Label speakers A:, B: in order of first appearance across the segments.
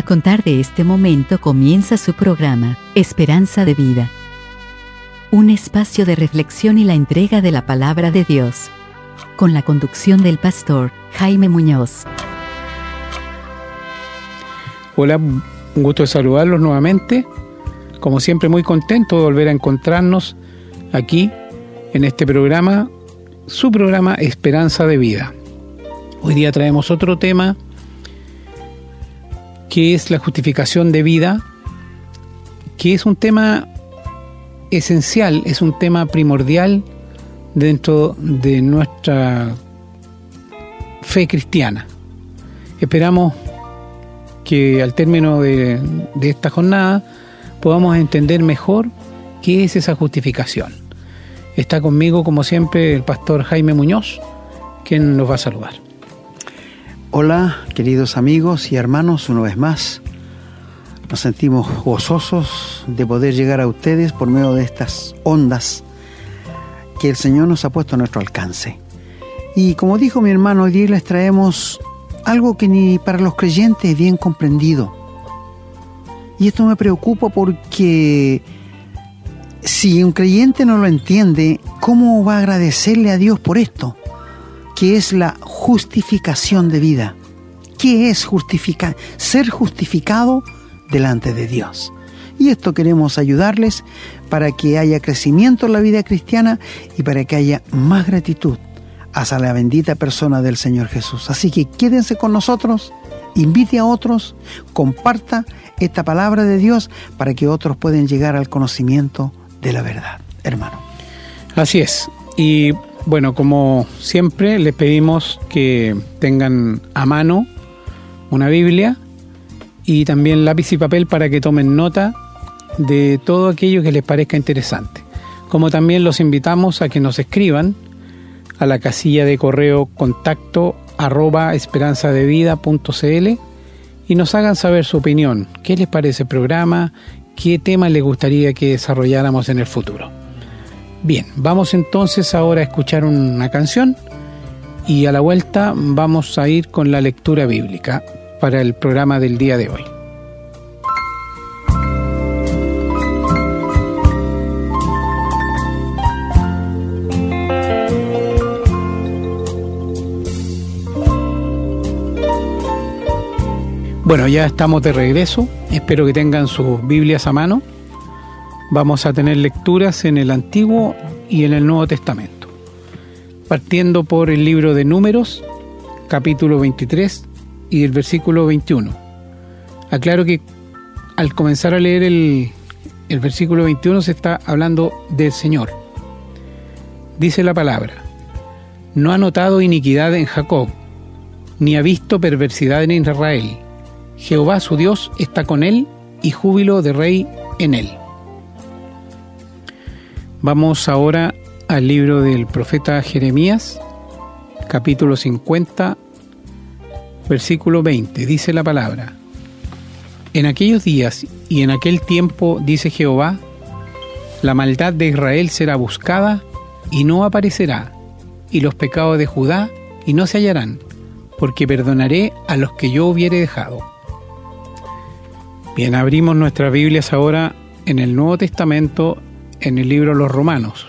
A: A contar de este momento comienza su programa, Esperanza de Vida. Un espacio de reflexión y la entrega de la palabra de Dios. Con la conducción del pastor Jaime Muñoz.
B: Hola, un gusto de saludarlos nuevamente. Como siempre muy contento de volver a encontrarnos aquí en este programa, su programa Esperanza de Vida. Hoy día traemos otro tema que es la justificación de vida, que es un tema esencial, es un tema primordial dentro de nuestra fe cristiana. Esperamos que al término de, de, esta jornada podamos entender mejor qué es esa justificación. Está conmigo, como siempre, el pastor Jaime Muñoz, quien nos va a saludar.
C: Hola, queridos amigos y hermanos, una vez más. Nos sentimos gozosos de poder llegar a ustedes por medio de estas ondas que el Señor nos ha puesto a nuestro alcance. Y como dijo mi hermano, hoy día les traemos algo que ni para los creyentes es bien comprendido. Y esto me preocupa porque si un creyente no lo entiende, ¿cómo va a agradecerle a Dios por esto? que es la justificación de vida. ¿Qué es justificar? Ser justificado delante de Dios. Y esto queremos ayudarles para que haya crecimiento en la vida cristiana y para que haya más gratitud hacia la bendita persona del Señor Jesús. Así que quédense con nosotros, invite a otros, comparta esta palabra de Dios para que otros puedan llegar al conocimiento de la verdad, hermano.
B: Así es. Y bueno, como siempre, les pedimos que tengan a mano una Biblia y también lápiz y papel para que tomen nota de todo aquello que les parezca interesante. Como también los invitamos a que nos escriban a la casilla de correo contacto arroba esperanzadevida.cl y nos hagan saber su opinión, qué les parece el programa, qué tema les gustaría que desarrolláramos en el futuro. Bien, vamos entonces ahora a escuchar una canción y a la vuelta vamos a ir con la lectura bíblica para el programa del día de hoy. Bueno, ya estamos de regreso. Espero que tengan sus Biblias a mano vamos a tener lecturas en el Antiguo y en el Nuevo Testamento. Partiendo por el libro de Números, capítulo 23 y el versículo 21. Aclaro que al comenzar a leer el, versículo 21 se está hablando del Señor. Dice la palabra, no ha notado iniquidad en Jacob, ni ha visto perversidad en Israel. Jehová su Dios está con él y júbilo de rey en él. Vamos ahora al libro del profeta Jeremías, capítulo 50, versículo 20. Dice la palabra, En aquellos días y en aquel tiempo, dice Jehová, la maldad de Israel será buscada y no aparecerá, y los pecados de Judá y no se hallarán, porque perdonaré a los que yo hubiere dejado. Bien, abrimos nuestras Biblias ahora en el Nuevo Testamento en el libro Los Romanos,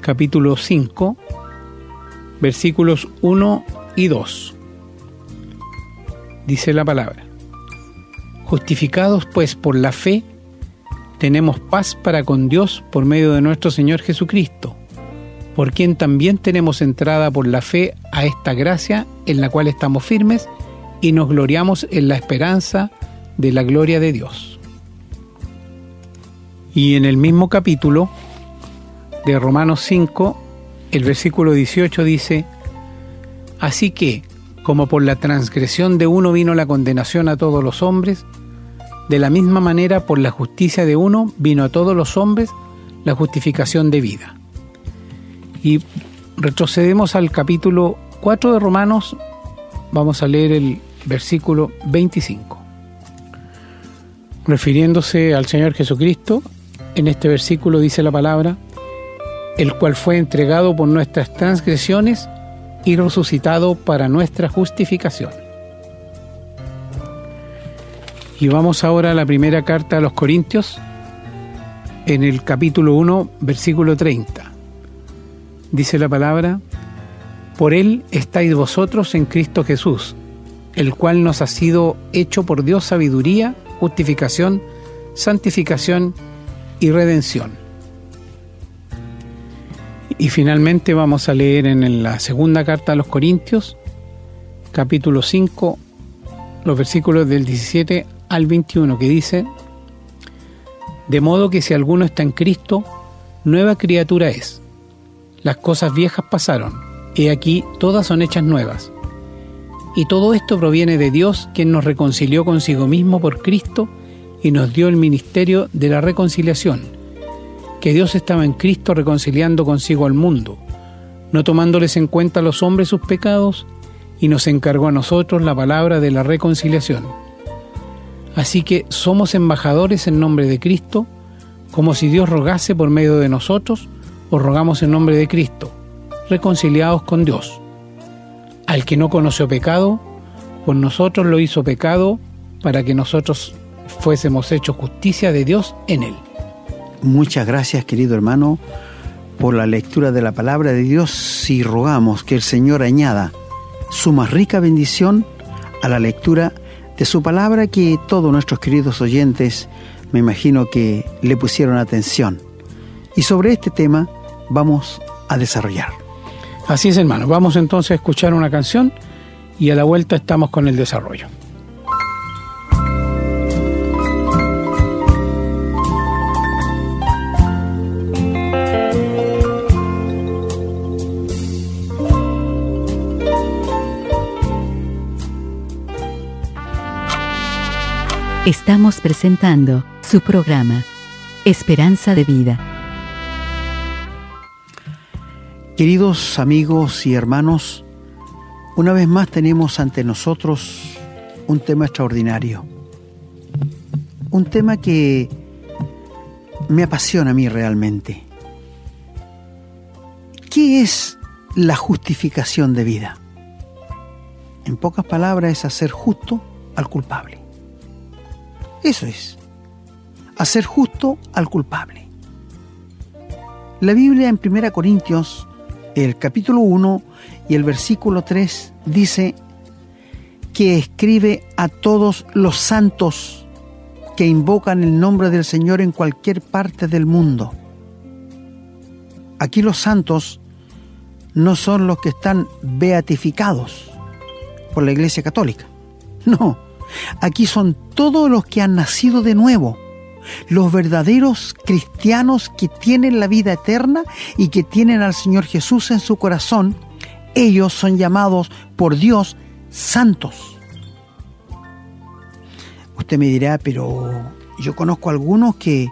B: capítulo 5, versículos 1 y 2. Dice la palabra, justificados pues por la fe, tenemos paz para con Dios por medio de nuestro Señor Jesucristo, por quien también tenemos entrada por la fe a esta gracia en la cual estamos firmes y nos gloriamos en la esperanza de la gloria de Dios. Y en el mismo capítulo de Romanos 5, el versículo 18 dice, Así que, como por la transgresión de uno vino la condenación a todos los hombres, de la misma manera por la justicia de uno vino a todos los hombres la justificación de vida. Y retrocedemos al capítulo 4 de Romanos, vamos a leer el versículo 25. Refiriéndose al Señor Jesucristo, en este versículo dice la palabra, el cual fue entregado por nuestras transgresiones y resucitado para nuestra justificación. Y vamos ahora a la primera carta a los Corintios, en el capítulo 1, versículo 30. Dice la palabra, por Él estáis vosotros en Cristo Jesús, el cual nos ha sido hecho por Dios sabiduría, justificación, santificación y redención. Y finalmente vamos a leer en la segunda carta a los Corintios, capítulo 5, los versículos del 17 al 21, que dice, De modo que si alguno está en Cristo, nueva criatura es. Las cosas viejas pasaron, y aquí todas son hechas nuevas. Y todo esto proviene de Dios, quien nos reconcilió consigo mismo por Cristo y nos dio el ministerio de la reconciliación, que Dios estaba en Cristo reconciliando consigo al mundo, no tomándoles en cuenta a los hombres sus pecados, y nos encargó a nosotros la palabra de la reconciliación. Así que somos embajadores en nombre de Cristo, como si Dios rogase por medio de nosotros, o rogamos en nombre de Cristo, reconciliados con Dios. Al que no conoció pecado, pues nosotros lo hizo pecado para que nosotros fuésemos hechos justicia de Dios en él.
C: Muchas gracias, querido hermano, por la lectura de la palabra de Dios y rogamos que el Señor añada su más rica bendición a la lectura de su palabra que todos nuestros queridos oyentes me imagino que le pusieron atención. Y sobre este tema vamos a desarrollar.
B: Así es, hermano. Vamos entonces a escuchar una canción y a la vuelta estamos con el desarrollo.
A: Estamos presentando su programa, Esperanza de Vida.
C: Queridos amigos y hermanos, una vez más tenemos ante nosotros un tema extraordinario. Un tema que me apasiona a mí realmente. ¿Qué es la justificación de vida? En pocas palabras es hacer justo al culpable. Eso es, hacer justo al culpable. La Biblia en 1 Corintios, el capítulo 1 y el versículo 3 dice que escribe a todos los santos que invocan el nombre del Señor en cualquier parte del mundo. Aquí los santos no son los que están beatificados por la Iglesia Católica. No, Aquí son todos los que han nacido de nuevo, los verdaderos cristianos que tienen la vida eterna y que tienen al Señor Jesús en su corazón. Ellos son llamados por Dios santos. Usted me dirá, pero yo conozco algunos que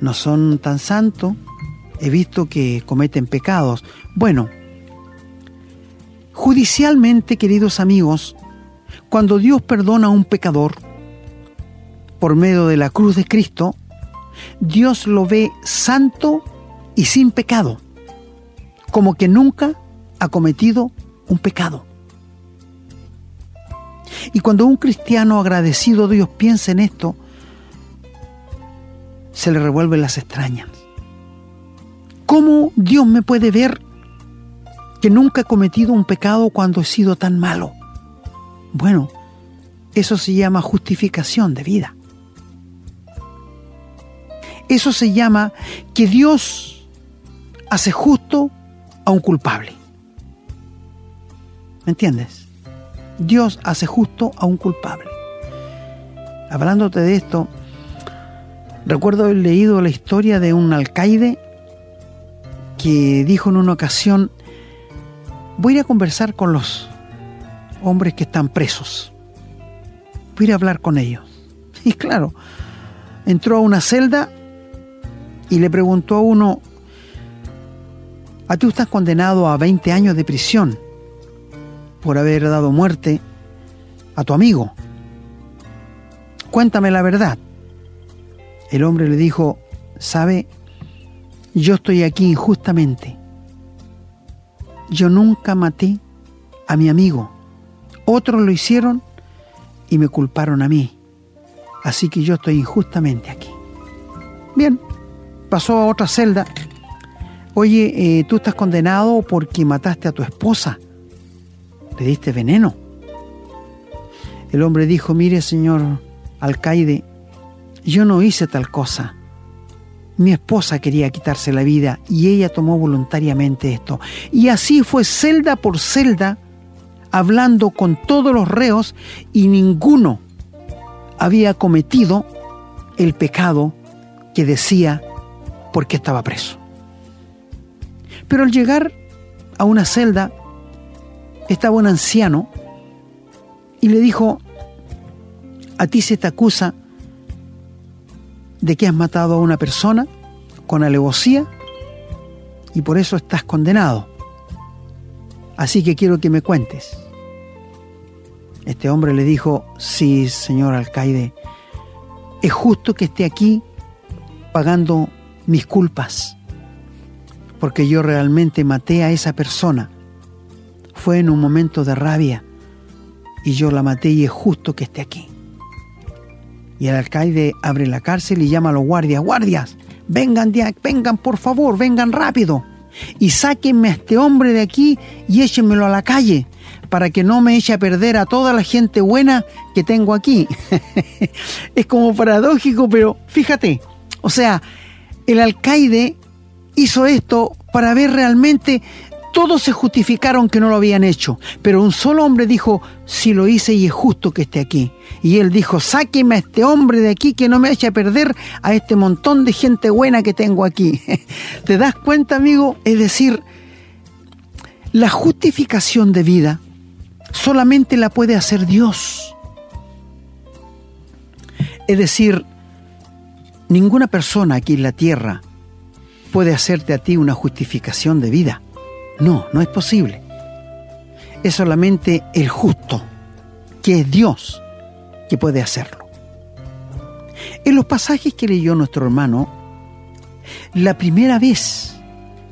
C: no son tan santos, he visto que cometen pecados. Bueno, judicialmente, queridos amigos, cuando Dios perdona a un pecador por medio de la cruz de Cristo, Dios lo ve santo y sin pecado, como que nunca ha cometido un pecado. Y cuando un cristiano agradecido Dios piensa en esto, se le revuelven las extrañas. ¿Cómo Dios me puede ver que nunca he cometido un pecado cuando he sido tan malo? Bueno, eso se llama justificación de vida. Eso se llama que Dios hace justo a un culpable. ¿Me entiendes? Dios hace justo a un culpable. Hablándote de esto, recuerdo haber leído la historia de un alcaide que dijo en una ocasión, voy a ir a conversar con los hombres que están presos. Ir a hablar con ellos. Y claro, entró a una celda y le preguntó a uno, a ti estás condenado a 20 años de prisión por haber dado muerte a tu amigo. Cuéntame la verdad. El hombre le dijo, sabe, yo estoy aquí injustamente. Yo nunca maté a mi amigo. Otros lo hicieron y me culparon a mí. así que yo estoy injustamente aquí. Bien, pasó a otra celda. Oye, eh, tú estás condenado porque mataste a tu esposa. Le diste veneno. El hombre dijo, mire señor alcaide, yo no hice tal cosa. Mi esposa quería quitarse la vida y ella tomó voluntariamente esto. Y así fue celda por celda, hablando con todos los reos y ninguno había cometido el pecado que decía porque estaba preso. Pero al llegar a una celda estaba un anciano y le dijo, a ti se te acusa de que has matado a una persona con alevosía y por eso estás condenado. Así que quiero que me cuentes. Este hombre le dijo, sí, señor alcaide, es justo que esté aquí pagando mis culpas, porque yo realmente maté a esa persona. Fue en un momento de rabia y yo la maté y es justo que esté aquí. Y el alcaide abre la cárcel y llama a los guardias, guardias, vengan, vengan por favor, vengan rápido y sáquenme a este hombre de aquí y échenmelo a la calle para que no me eche a perder a toda la gente buena que tengo aquí. es como paradójico, pero fíjate, o sea, el alcaide hizo esto para ver realmente todos se justificaron que no lo habían hecho, pero un solo hombre dijo, si lo hice y es justo que esté aquí. Y él dijo, sáqueme a este hombre de aquí que no me eche a perder a este montón de gente buena que tengo aquí. ¿Te das cuenta, amigo? Es decir, la justificación de vida solamente la puede hacer Dios. Es decir, ninguna persona aquí en la tierra puede hacerte a ti una justificación de vida. No, no es posible. Es solamente el justo, que es Dios, que puede hacerlo. En los pasajes que leyó nuestro hermano, la primera vez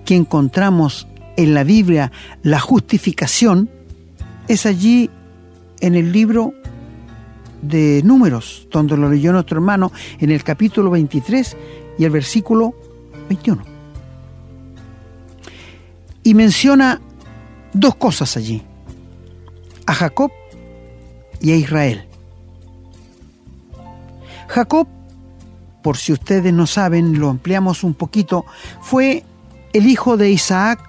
C: que encontramos en la Biblia la justificación es allí en el libro de números, donde lo leyó nuestro hermano en el capítulo 23 y el versículo 21 y menciona dos cosas allí, a Jacob y a Israel. Jacob, por si ustedes no saben, lo ampliamos un poquito, fue el hijo de Isaac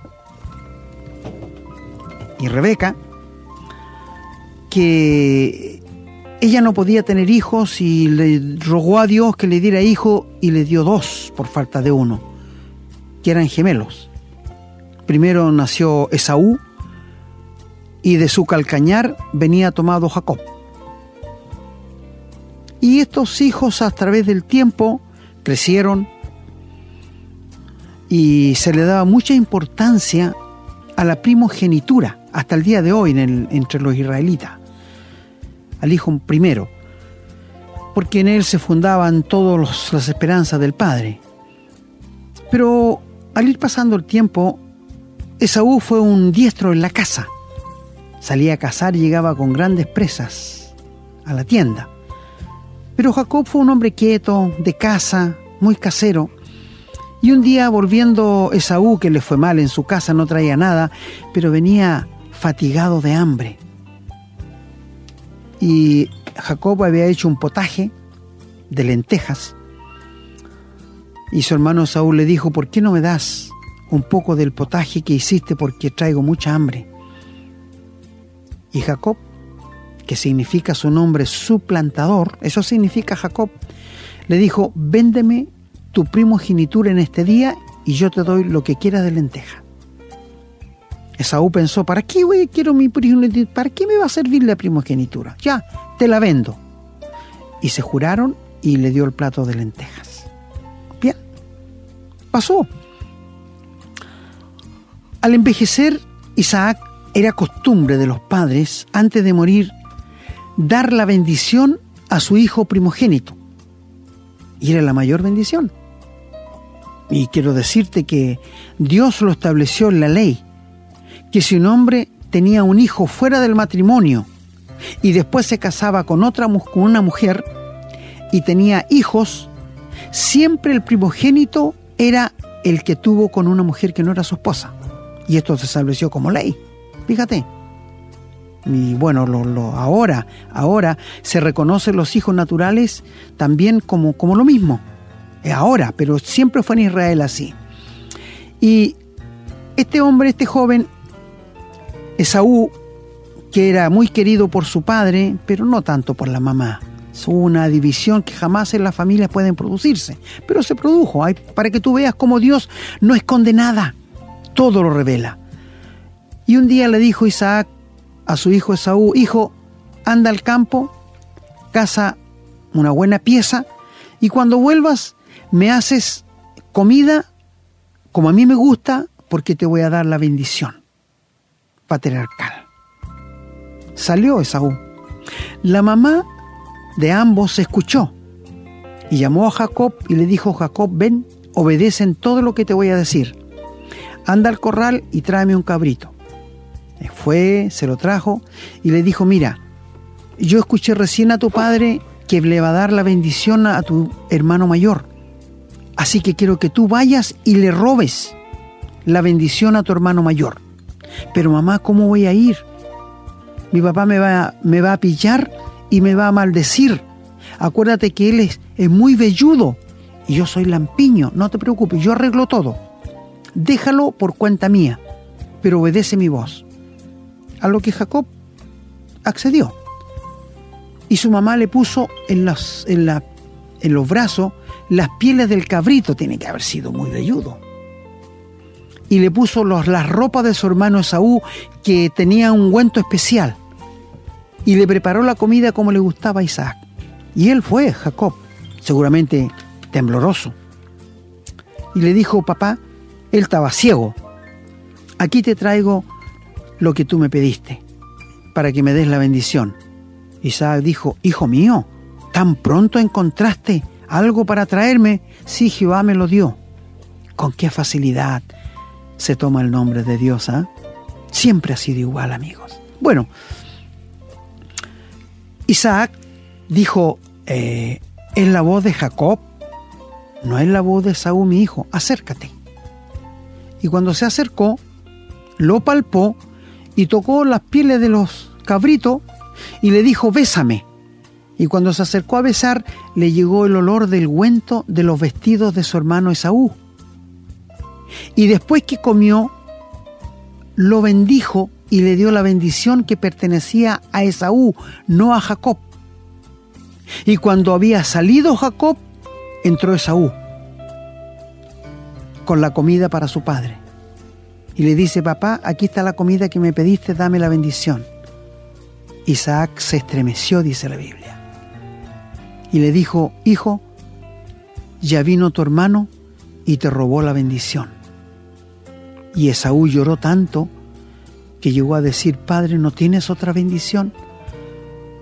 C: y Rebeca, que ella no podía tener hijos y le rogó a Dios que le diera hijo y le dio dos por falta de uno, que eran gemelos. Primero nació Esaú y de su calcañar venía tomado Jacob. Y estos hijos a través del tiempo crecieron y se le daba mucha importancia a la primogenitura hasta el día de hoy entre los israelitas, al hijo primero, porque en él se fundaban todas las esperanzas del padre. Pero al ir pasando el tiempo, Esaú fue un diestro en la casa. Salía a cazar y llegaba con grandes presas a la tienda. Pero Jacob fue un hombre quieto, de casa, muy casero. Y un día volviendo Esaú, que le fue mal en su casa, no traía nada, pero venía fatigado de hambre. Y Jacob había hecho un potaje de lentejas. Y su hermano Saúl le dijo, ¿por qué no me das un poco del potaje que hiciste porque traigo mucha hambre. Y Jacob, que significa su nombre suplantador, eso significa Jacob, le dijo, véndeme tu primogenitura en este día y yo te doy lo que quieras de lenteja. Esaú pensó, ¿para qué voy, quiero mi primogenitura? ¿Para qué me va a servir la primogenitura? Ya, te la vendo. Y se juraron y le dio el plato de lentejas. Bien, pasó. Al envejecer, Isaac era costumbre de los padres, antes de morir, dar la bendición a su hijo primogénito. Y era la mayor bendición. Y quiero decirte que Dios lo estableció en la ley, que si un hombre tenía un hijo fuera del matrimonio y después se casaba con otra con una mujer, y tenía hijos, siempre el primogénito era el que tuvo con una mujer que no era su esposa. Y esto se estableció como ley. Fíjate. Y bueno, lo, ahora, ahora se reconocen los hijos naturales también como, como lo mismo. Ahora, pero siempre fue en Israel así. Y este hombre, este joven, Esaú, que era muy querido por su padre, pero no tanto por la mamá. Es una división que jamás en las familias pueden producirse, pero se produjo, para que tú veas cómo Dios no esconde nada, todo lo revela. Y un día le dijo Isaac a su hijo Esaú, hijo, anda al campo, caza una buena pieza, y cuando vuelvas me haces comida como a mí me gusta, porque te voy a dar la bendición patriarcal. Salió Esaú. La mamá de ambos se escuchó y llamó a Jacob y le dijo, Jacob, ven, obedecen todo lo que te voy a decir. Anda al corral y tráeme un cabrito. Fue, se lo trajo y le dijo, mira, yo escuché recién a tu padre que le va a dar la bendición a tu hermano mayor. Así que quiero que tú vayas y le robes la bendición a tu hermano mayor. Pero mamá, ¿cómo voy a ir? Mi papá me va, me va a pillar y me va a maldecir. Acuérdate que él es, muy velludo y yo soy lampiño. No te preocupes, yo arreglo todo. Déjalo por cuenta mía, pero obedece mi voz. A lo que Jacob accedió. Y su mamá le puso en, en, la, en los brazos las pieles del cabrito, tiene que haber sido muy velludo. Y le puso los, las ropas de su hermano Esaú, que tenía un ungüento especial y le preparó la comida como le gustaba a Isaac. Y él fue, Jacob, seguramente tembloroso. Y le dijo, papá, él estaba ciego. Aquí te traigo lo que tú me pediste, para que me des la bendición. Isaac dijo, hijo mío, ¿tan pronto encontraste algo para traerme? Sí, Jehová me lo dio. Con qué facilidad se toma el nombre de Dios, ¿ah? Siempre ha sido igual, amigos. Bueno, Isaac dijo, eh, es la voz de Jacob, no es la voz de Saúl mi hijo, acércate. Y cuando se acercó, lo palpó y tocó las pieles de los cabritos y le dijo, bésame. Y cuando se acercó a besar, le llegó el olor del güento de los vestidos de su hermano Esaú. Y después que comió, lo bendijo y le dio la bendición que pertenecía a Esaú, no a Jacob. Y cuando había salido Jacob, entró Esaú con la comida para su padre. Y le dice, papá, aquí está la comida que me pediste, dame la bendición. Isaac se estremeció, dice la Biblia. Y le dijo, hijo, ya vino tu hermano y te robó la bendición. Y Esaú lloró tanto que llegó a decir, Padre, ¿no tienes otra bendición?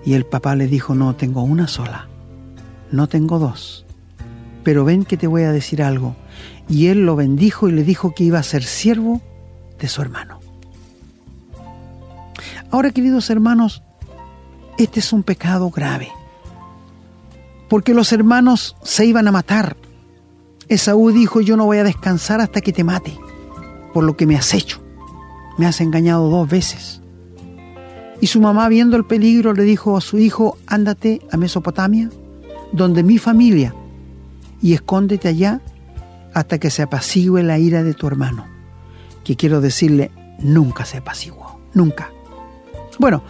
C: Y el papá le dijo, no, tengo una sola, no tengo dos. Pero ven que te voy a decir algo. Y él lo bendijo y le dijo que iba a ser siervo de su hermano. Ahora, queridos hermanos, este es un pecado grave. Porque los hermanos se iban a matar. Esaú dijo, yo no voy a descansar hasta que te mate, por lo que me has hecho me has engañado dos veces. Y su mamá, viendo el peligro, le dijo a su hijo, ándate a Mesopotamia, donde mi familia, y escóndete allá hasta que se apacigüe la ira de tu hermano. Que quiero decirle, nunca se apaciguó, nunca. Bueno,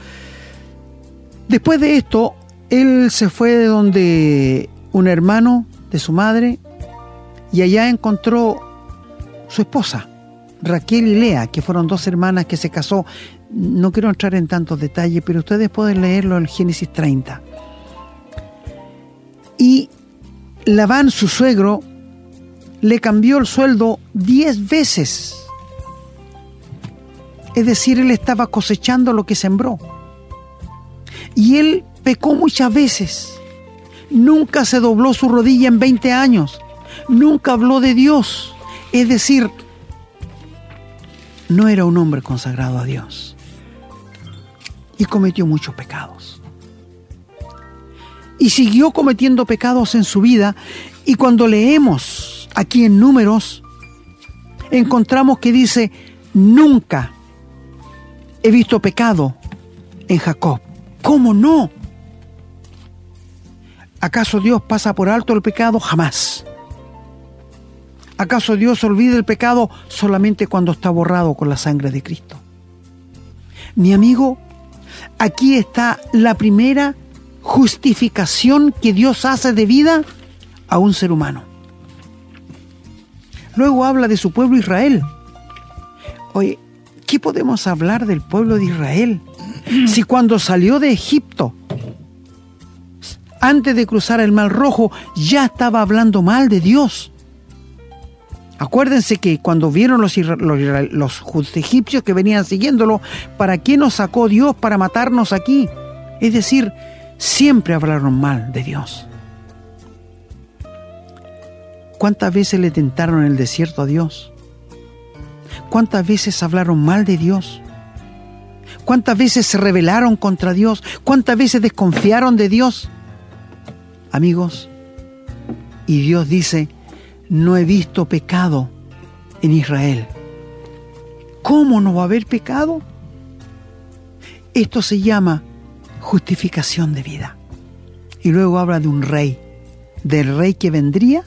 C: después de esto, él se fue de donde un hermano de su madre y allá encontró su esposa. Raquel y Lea, que fueron dos hermanas que se casó. No quiero entrar en tantos detalles, pero ustedes pueden leerlo en Génesis 30. Y Labán, su suegro, le cambió el sueldo diez veces. Es decir, él estaba cosechando lo que sembró. Y él pecó muchas veces. Nunca se dobló su rodilla en 20 años. Nunca habló de Dios. Es decir, no era un hombre consagrado a Dios y cometió muchos pecados. y siguió cometiendo pecados en su vida. Y cuando leemos aquí en números, encontramos que dice, nunca he visto pecado en Jacob. ¿Cómo no? ¿Acaso Dios pasa por alto el pecado? Jamás. ¿Acaso Dios olvida el pecado solamente cuando está borrado con la sangre de Cristo? Mi amigo, aquí está la primera justificación que Dios hace de vida a un ser humano. Luego habla de su pueblo Israel. Oye, ¿qué podemos hablar del pueblo de Israel? Si cuando salió de Egipto, antes de cruzar el Mar Rojo, ya estaba hablando mal de Dios. Acuérdense que cuando vieron los, los, egipcios que venían siguiéndolo, ¿para qué nos sacó Dios para matarnos aquí? Es decir, siempre hablaron mal de Dios. ¿Cuántas veces le tentaron en el desierto a Dios? ¿Cuántas veces hablaron mal de Dios? ¿Cuántas veces se rebelaron contra Dios? ¿Cuántas veces desconfiaron de Dios? Amigos, y Dios dice, no he visto pecado en Israel. ¿Cómo no va a haber pecado? Esto se llama justificación de vida. Y luego habla de un rey, del rey que vendría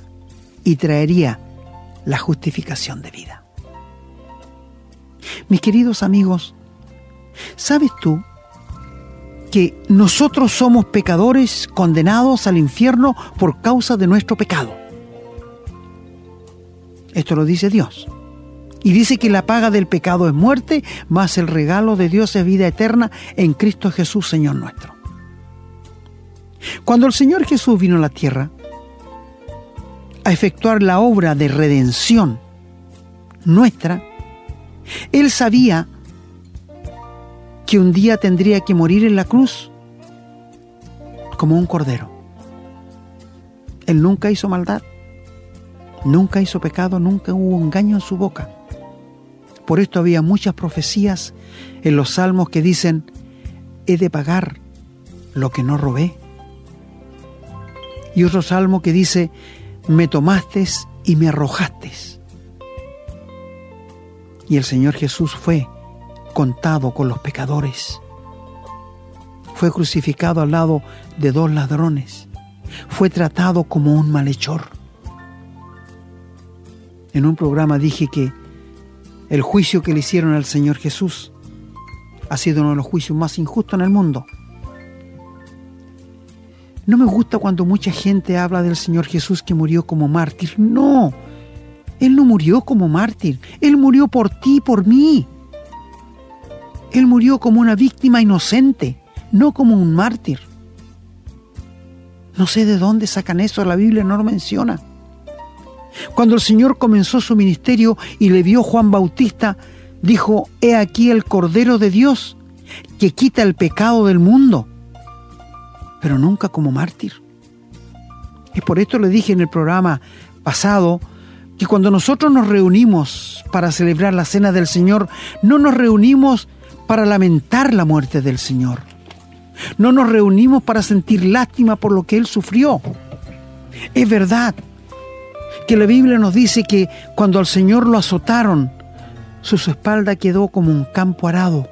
C: y traería la justificación de vida. Mis queridos amigos, ¿sabes tú que nosotros somos pecadores condenados al infierno por causa de nuestro pecado? Esto lo dice Dios. Y dice que la paga del pecado es muerte, mas el regalo de Dios es vida eterna en Cristo Jesús, Señor nuestro. Cuando el Señor Jesús vino a la tierra a efectuar la obra de redención nuestra, Él sabía que un día tendría que morir en la cruz como un cordero. Él nunca hizo maldad. Nunca hizo pecado, nunca hubo engaño en su boca. Por esto había muchas profecías en los salmos que dicen, he de pagar lo que no robé. Y otro salmo que dice, me tomaste y me arrojaste. Y el Señor Jesús fue contado con los pecadores. Fue crucificado al lado de dos ladrones. Fue tratado como un malhechor en un programa dije que el juicio que le hicieron al Señor Jesús ha sido uno de los juicios más injustos en el mundo. No me gusta cuando mucha gente habla del Señor Jesús que murió como mártir. No, Él no murió como mártir. Él murió por ti, por mí. Él murió como una víctima inocente, no como un mártir. No sé de dónde sacan eso, la Biblia no lo menciona. Cuando el Señor comenzó su ministerio y le vio Juan Bautista, dijo, He aquí el Cordero de Dios que quita el pecado del mundo, pero nunca como mártir. Y por esto le dije en el programa pasado que cuando nosotros nos reunimos para celebrar la cena del Señor, no nos reunimos para lamentar la muerte del Señor. No nos reunimos para sentir lástima por lo que Él sufrió. Es verdad, que la Biblia nos dice que cuando al Señor lo azotaron, su espalda quedó como un campo arado,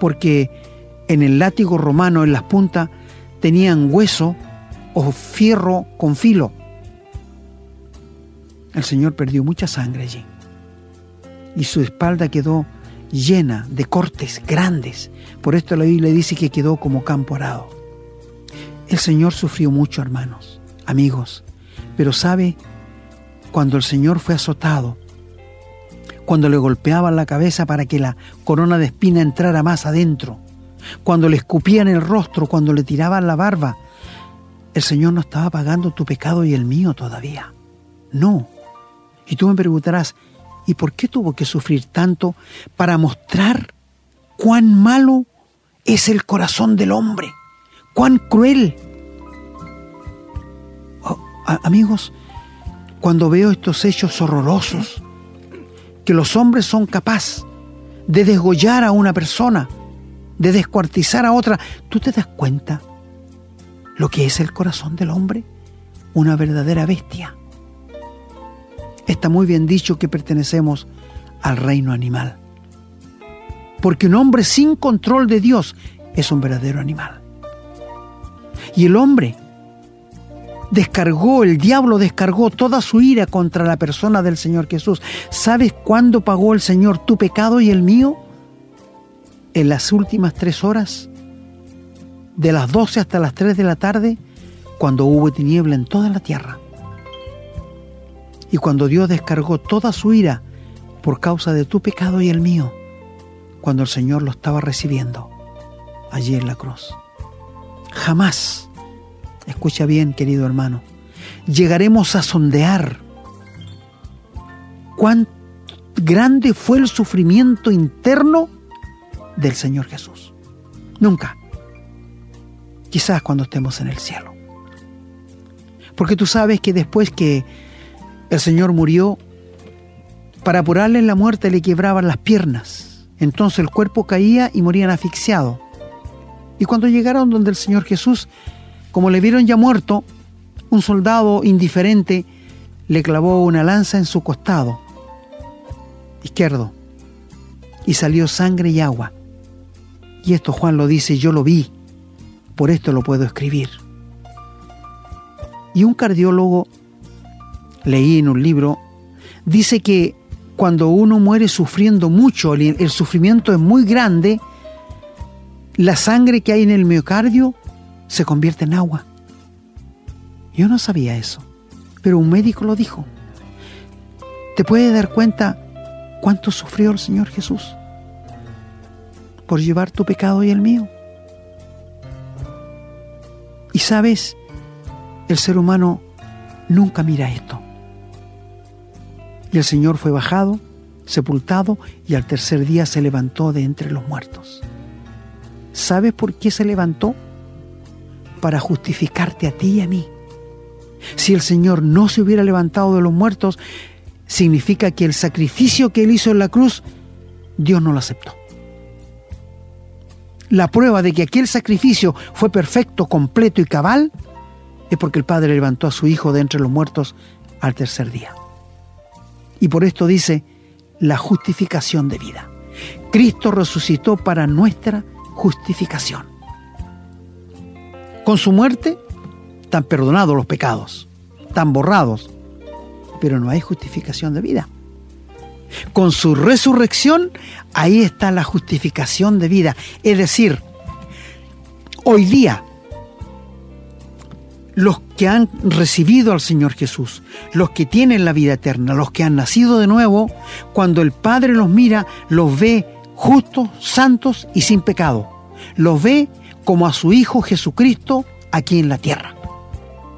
C: porque en el látigo romano, en las puntas, tenían hueso o fierro con filo. El Señor perdió mucha sangre allí y su espalda quedó llena de cortes grandes. Por esto la Biblia dice que quedó como campo arado. El Señor sufrió mucho, hermanos, amigos. Pero sabe, cuando el Señor fue azotado, cuando le golpeaban la cabeza para que la corona de espina entrara más adentro, cuando le escupían el rostro, cuando le tiraban la barba, el Señor no estaba pagando tu pecado y el mío todavía. No. Y tú me preguntarás, ¿y por qué tuvo que sufrir tanto para mostrar cuán malo es el corazón del hombre? ¿Cuán cruel? Amigos, cuando veo estos hechos horrorosos, que los hombres son capaces de desgollar a una persona, de descuartizar a otra, ¿tú te das cuenta lo que es el corazón del hombre, una verdadera bestia. Está muy bien dicho que pertenecemos al reino animal. Porque un hombre sin control de Dios es un verdadero animal. Y el hombre descargó, el diablo descargó toda su ira contra la persona del Señor Jesús. ¿Sabes cuándo pagó el Señor tu pecado y el mío? En las últimas tres horas, de las doce hasta las tres de la tarde, cuando hubo tiniebla en toda la tierra. Y cuando Dios descargó toda su ira por causa de tu pecado y el mío, cuando el Señor lo estaba recibiendo allí en la cruz. Jamás, escucha bien querido hermano, llegaremos a sondear cuán grande fue el sufrimiento interno del Señor Jesús. Nunca. Quizás cuando estemos en el cielo. Porque tú sabes que después que el Señor murió, para apurarle en la muerte le quebraban las piernas. Entonces el cuerpo caía y morían asfixiados. Y cuando llegaron donde el Señor Jesús, como le vieron ya muerto, un soldado indiferente le clavó una lanza en su costado izquierdo y salió sangre y agua. Y esto Juan lo dice, yo lo vi, por esto lo puedo escribir. Y un cardiólogo, leí en un libro, dice que cuando uno muere sufriendo mucho, el, sufrimiento es muy grande, la sangre que hay en el miocardio se convierte en agua. Yo no sabía eso, pero un médico lo dijo. ¿Te puedes dar cuenta cuánto sufrió el Señor Jesús por llevar tu pecado y el mío? Y sabes, el ser humano nunca mira esto. Y el Señor fue bajado, sepultado y al tercer día se levantó de entre los muertos. ¿Sabes por qué se levantó? Para justificarte a ti y a mí. Si el Señor no se hubiera levantado de los muertos, significa que el sacrificio que Él hizo en la cruz, Dios no lo aceptó. La prueba de que aquel sacrificio fue perfecto, completo y cabal es porque el Padre levantó a su Hijo de entre los muertos al tercer día. Y por esto dice la justificación de vida. Cristo resucitó para nuestra justificación. Con su muerte están perdonados los pecados, están borrados, pero no hay justificación de vida. Con su resurrección, ahí está la justificación de vida. Es decir, hoy día los que han recibido al Señor Jesús, los que tienen la vida eterna, los que han nacido de nuevo, cuando el Padre los mira, los ve justos, santos y sin pecado. Los ve como a su Hijo Jesucristo aquí en la tierra.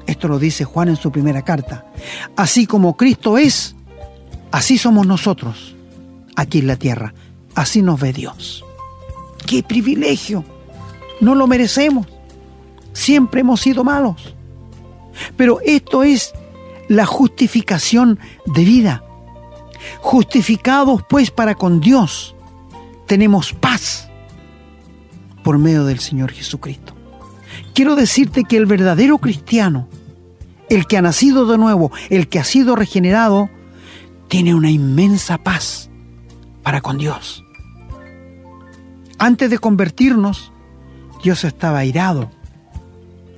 C: Esto lo dice Juan en su primera carta. Así como Cristo es, así somos nosotros aquí en la tierra. Así nos ve Dios. ¡Qué privilegio! No lo merecemos. Siempre hemos sido malos. Pero esto es la justificación de vida. Justificados pues para con Dios, tenemos paz por medio del Señor Jesucristo. Quiero decirte que el verdadero cristiano, el que ha nacido de nuevo, el que ha sido regenerado, tiene una inmensa paz para con Dios. Antes de convertirnos, Dios estaba airado,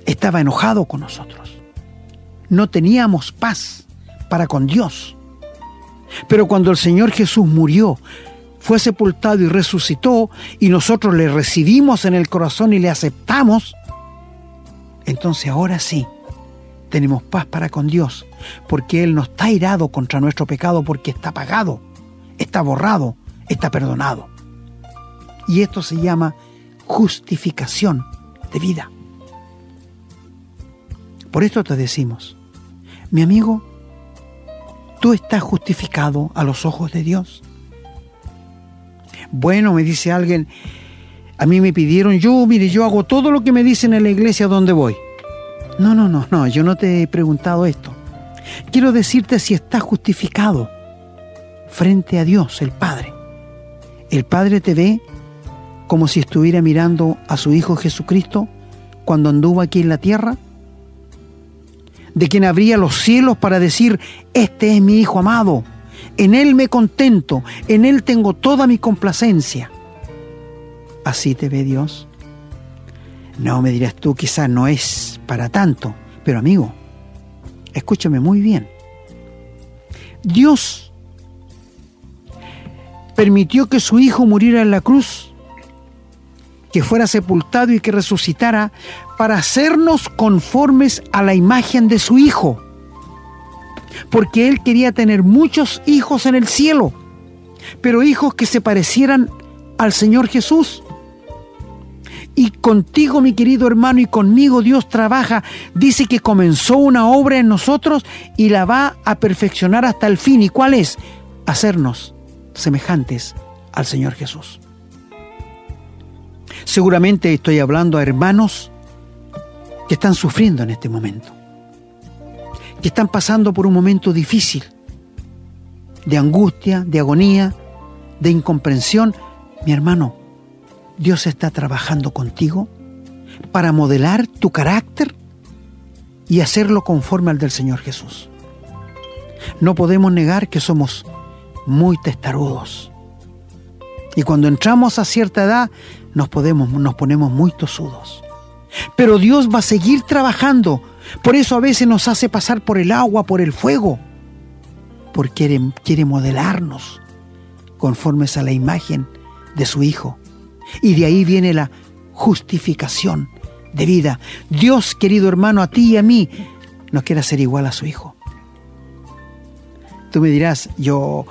C: estaba enojado con nosotros no teníamos paz para con Dios. Pero cuando el Señor Jesús murió, fue sepultado y resucitó, y nosotros le recibimos en el corazón y le aceptamos, entonces ahora sí tenemos paz para con Dios, porque Él no está irado contra nuestro pecado, porque está pagado, está borrado, está perdonado. Y esto se llama justificación de vida. Por esto te decimos, mi amigo, tú estás justificado a los ojos de Dios. Bueno, me dice alguien, a mí me pidieron, yo, mire, yo hago todo lo que me dicen en la iglesia donde voy. No, no, no, no, yo no te he preguntado esto. Quiero decirte si estás justificado frente a Dios, el Padre. El Padre te ve como si estuviera mirando a su Hijo Jesucristo cuando anduvo aquí en la tierra? ¿De quien abría los cielos para decir, este es mi Hijo amado, en Él me contento, en Él tengo toda mi complacencia? ¿Así te ve Dios? No, me dirás tú, quizás no es para tanto, pero amigo, escúchame muy bien. Dios permitió que su Hijo muriera en la cruz, que fuera sepultado y que resucitara para hacernos conformes a la imagen de su Hijo, porque Él quería tener muchos hijos en el cielo, pero hijos que se parecieran al Señor Jesús. Y contigo, mi querido hermano, y conmigo Dios trabaja. Dice que comenzó una obra en nosotros y la va a perfeccionar hasta el fin. ¿Y cuál es? Hacernos semejantes al Señor Jesús. Seguramente estoy hablando a hermanos que están sufriendo en este momento, que están pasando por un momento difícil, de angustia, de agonía, de incomprensión. Mi hermano, Dios está trabajando contigo para modelar tu carácter y hacerlo conforme al del Señor Jesús. No podemos negar que somos muy testarudos. Y cuando entramos a cierta edad nos, podemos, nos ponemos muy tosudos. Pero Dios va a seguir trabajando. Por eso a veces nos hace pasar por el agua, por el fuego. Porque quiere, quiere modelarnos conformes a la imagen de su Hijo. Y de ahí viene la justificación de vida. Dios, querido hermano, a ti y a mí, nos quiere hacer igual a su Hijo. Tú me dirás, yo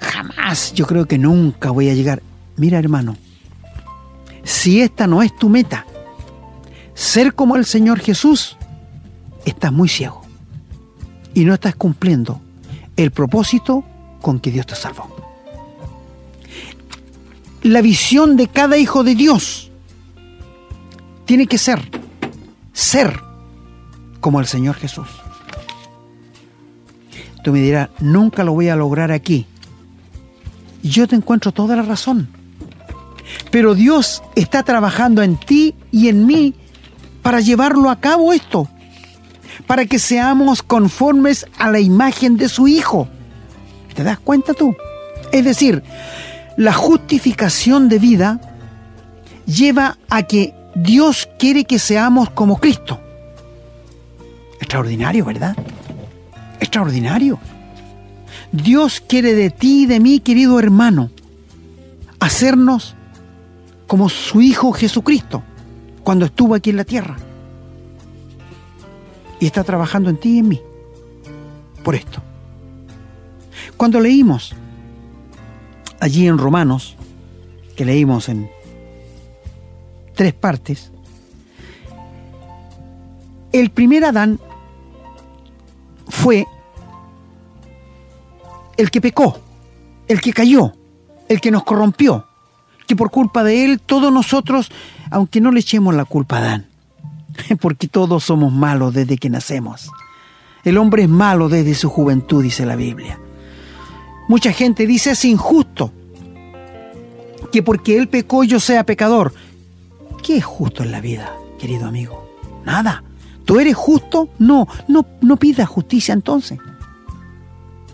C: jamás, yo creo que nunca voy a llegar. Mira, hermano, si esta no es tu meta, ser como el Señor Jesús, estás muy ciego y no estás cumpliendo el propósito con que Dios te salvó la visión de cada hijo de Dios tiene que ser, ser como el Señor Jesús. Tú me dirás, nunca lo voy a lograr aquí. Yo te encuentro toda la razón. Pero Dios está trabajando en ti y en mí para llevarlo a cabo esto. Para que seamos conformes a la imagen de su Hijo. ¿Te das cuenta tú? Es decir, la justificación de vida lleva a que Dios quiere que seamos como Cristo. Extraordinario, ¿verdad? Extraordinario. Dios quiere de ti y de mí, querido hermano, hacernos como su Hijo Jesucristo cuando estuvo aquí en la tierra. Y está trabajando en ti y en mí. Por esto. Cuando leímos allí en Romanos, que leímos en tres partes, el primer Adán fue el que pecó, el que cayó, el que nos corrompió, que por culpa de él todos nosotros, aunque no le echemos la culpa a Adán, porque todos somos malos desde que nacemos. El hombre es malo desde su juventud, dice la Biblia. Mucha gente dice es injusto que porque él pecó yo sea pecador. ¿Qué es justo en la vida, querido amigo? Nada. ¿Tú eres justo? No, no, no pidas justicia entonces.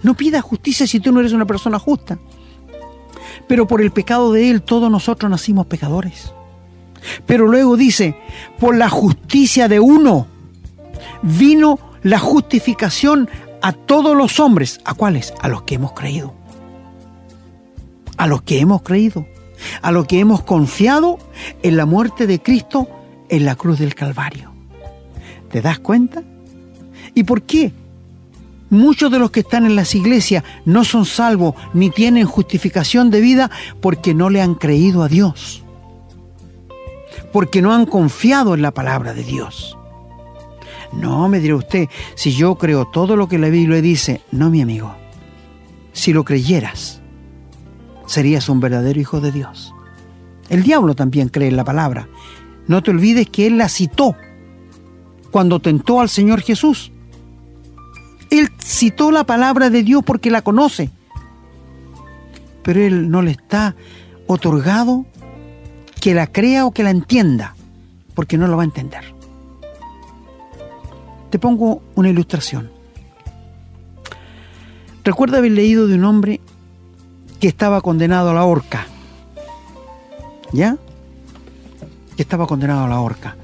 C: No pidas justicia si tú no eres una persona justa. Pero por el pecado de Él todos nosotros nacimos pecadores. Pero luego dice, por la justicia de uno vino la justificación a todos los hombres. ¿A cuáles? A los que hemos creído. A los que hemos creído. A los que hemos confiado en la muerte de Cristo en la cruz del Calvario. ¿Te das cuenta? ¿Y por qué? Muchos de los que están en las iglesias no son salvos ni tienen justificación de vida porque no le han creído a Dios. Porque no han confiado en la palabra de Dios. No, me dirá usted, si yo creo todo lo que la Biblia dice, no, mi amigo. Si lo creyeras, serías un verdadero hijo de Dios. El diablo también cree en la palabra. No te olvides que él la citó cuando tentó al Señor Jesús. Él citó la palabra de Dios porque la conoce, pero él no le está otorgado que la crea o que la entienda, porque no lo va a entender. Te pongo una ilustración. Recuerda haber leído de un hombre que estaba condenado a la horca. ¿Ya? Que estaba condenado a la horca.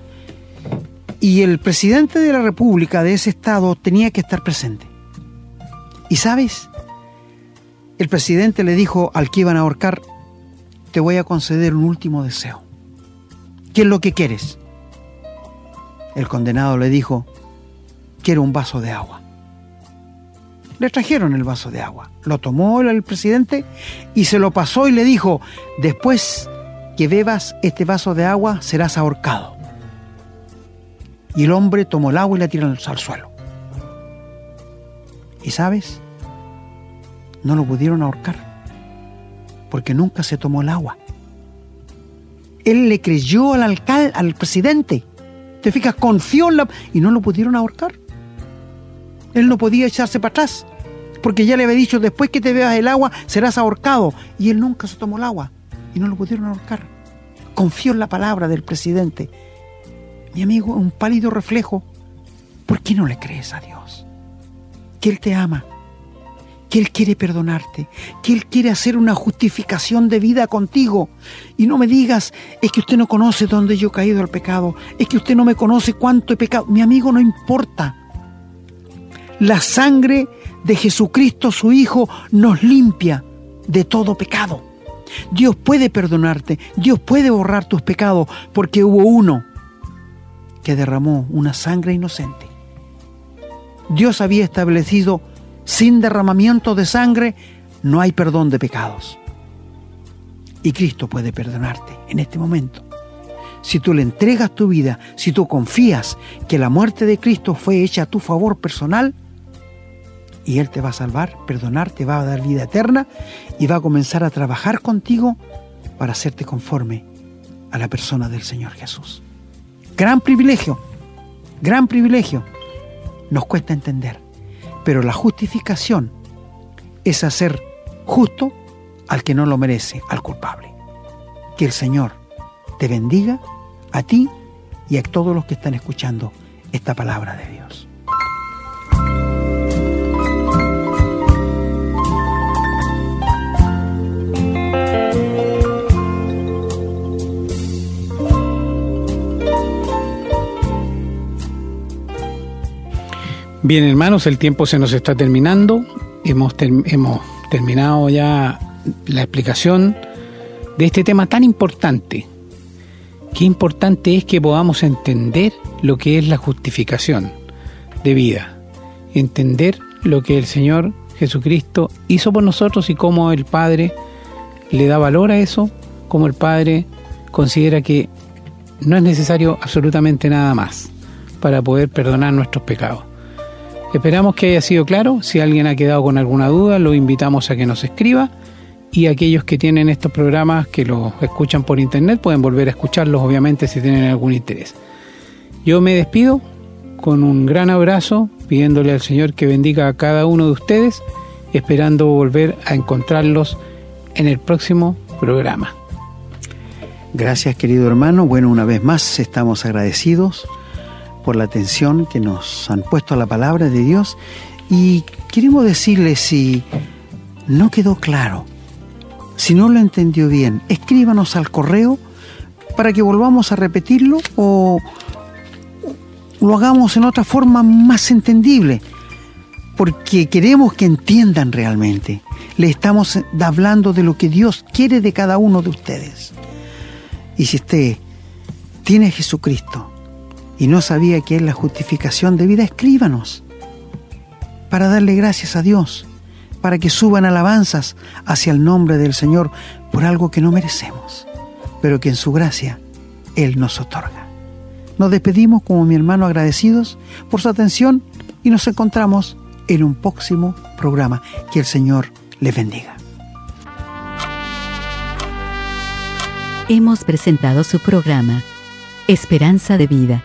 C: Y el presidente de la República de ese estado tenía que estar presente. ¿Y sabes? El presidente le dijo al que iban a ahorcar, te voy a conceder un último deseo. ¿Qué es lo que quieres? El condenado le dijo, quiero un vaso de agua. Le trajeron el vaso de agua. Lo tomó el presidente y se lo pasó y le dijo, después que bebas este vaso de agua serás ahorcado. Y el hombre tomó el agua y la tiró al suelo. ¿Y sabes? No lo pudieron ahorcar porque nunca se tomó el agua. Él le creyó al alcalde, al presidente. Te fijas, confió en la... y no lo pudieron ahorcar. Él no podía echarse para atrás, porque ya le había dicho, después que te veas el agua, serás ahorcado. Y él nunca se tomó el agua y no lo pudieron ahorcar. Confió en la palabra del presidente. Mi amigo, un pálido reflejo. ¿Por qué no le crees a Dios? Que Él te ama, que Él quiere perdonarte, que Él quiere hacer una justificación de vida contigo. Y no me digas, es que usted no conoce dónde yo he caído al pecado, es que usted no me conoce cuánto he pecado. Mi amigo, no importa. La sangre de Jesucristo, su Hijo, nos limpia de todo pecado. Dios puede perdonarte, Dios puede borrar tus pecados, porque hubo uno que derramó una sangre inocente. Dios había establecido, sin derramamiento de sangre, no hay perdón de pecados. Y Cristo puede perdonarte en este momento. Si tú le entregas tu vida, si tú confías que la muerte de Cristo fue hecha a tu favor personal, y Él te va a salvar, perdonar, te va a dar vida eterna y va a comenzar a trabajar contigo para hacerte conforme a la persona del Señor Jesús. Gran privilegio, gran privilegio. Nos cuesta entender, pero la justificación es hacer justo al que no lo merece, al culpable. Que el Señor te bendiga a ti y a todos los que están escuchando esta palabra de Dios.
B: Bien, hermanos, el tiempo se nos está terminando. Hemos, hemos terminado ya la explicación de este tema tan importante. Qué importante es que podamos entender lo que es la justificación de vida, entender lo que el Señor Jesucristo hizo por nosotros y cómo el Padre le da valor a eso, cómo el Padre considera que no es necesario absolutamente nada más para poder perdonar nuestros pecados. Esperamos que haya sido claro. Si alguien ha quedado con alguna duda, lo invitamos a que nos escriba. Y aquellos que tienen estos programas, que los escuchan por internet, pueden volver a escucharlos, obviamente, si tienen algún interés. Yo me despido con un gran abrazo, pidiéndole al Señor que bendiga a cada uno de ustedes, esperando volver a encontrarlos en el próximo programa.
C: Gracias, querido hermano. Bueno, una vez más estamos agradecidos por la atención que nos han puesto a la palabra de Dios y queremos decirle si no quedó claro, si no lo entendió bien, escríbanos al correo para que volvamos a repetirlo o lo hagamos en otra forma más entendible, porque queremos que entiendan realmente. Le estamos hablando de lo que Dios quiere de cada uno de ustedes. Y si usted tiene a Jesucristo, y no sabía que es la justificación de vida, escríbanos para darle gracias a Dios, para que suban alabanzas hacia el nombre del Señor por algo que no merecemos, pero que en su gracia Él nos otorga. Nos despedimos como mi hermano agradecidos por su atención y nos encontramos en un próximo programa. Que el Señor les bendiga.
A: Hemos presentado su programa, Esperanza de Vida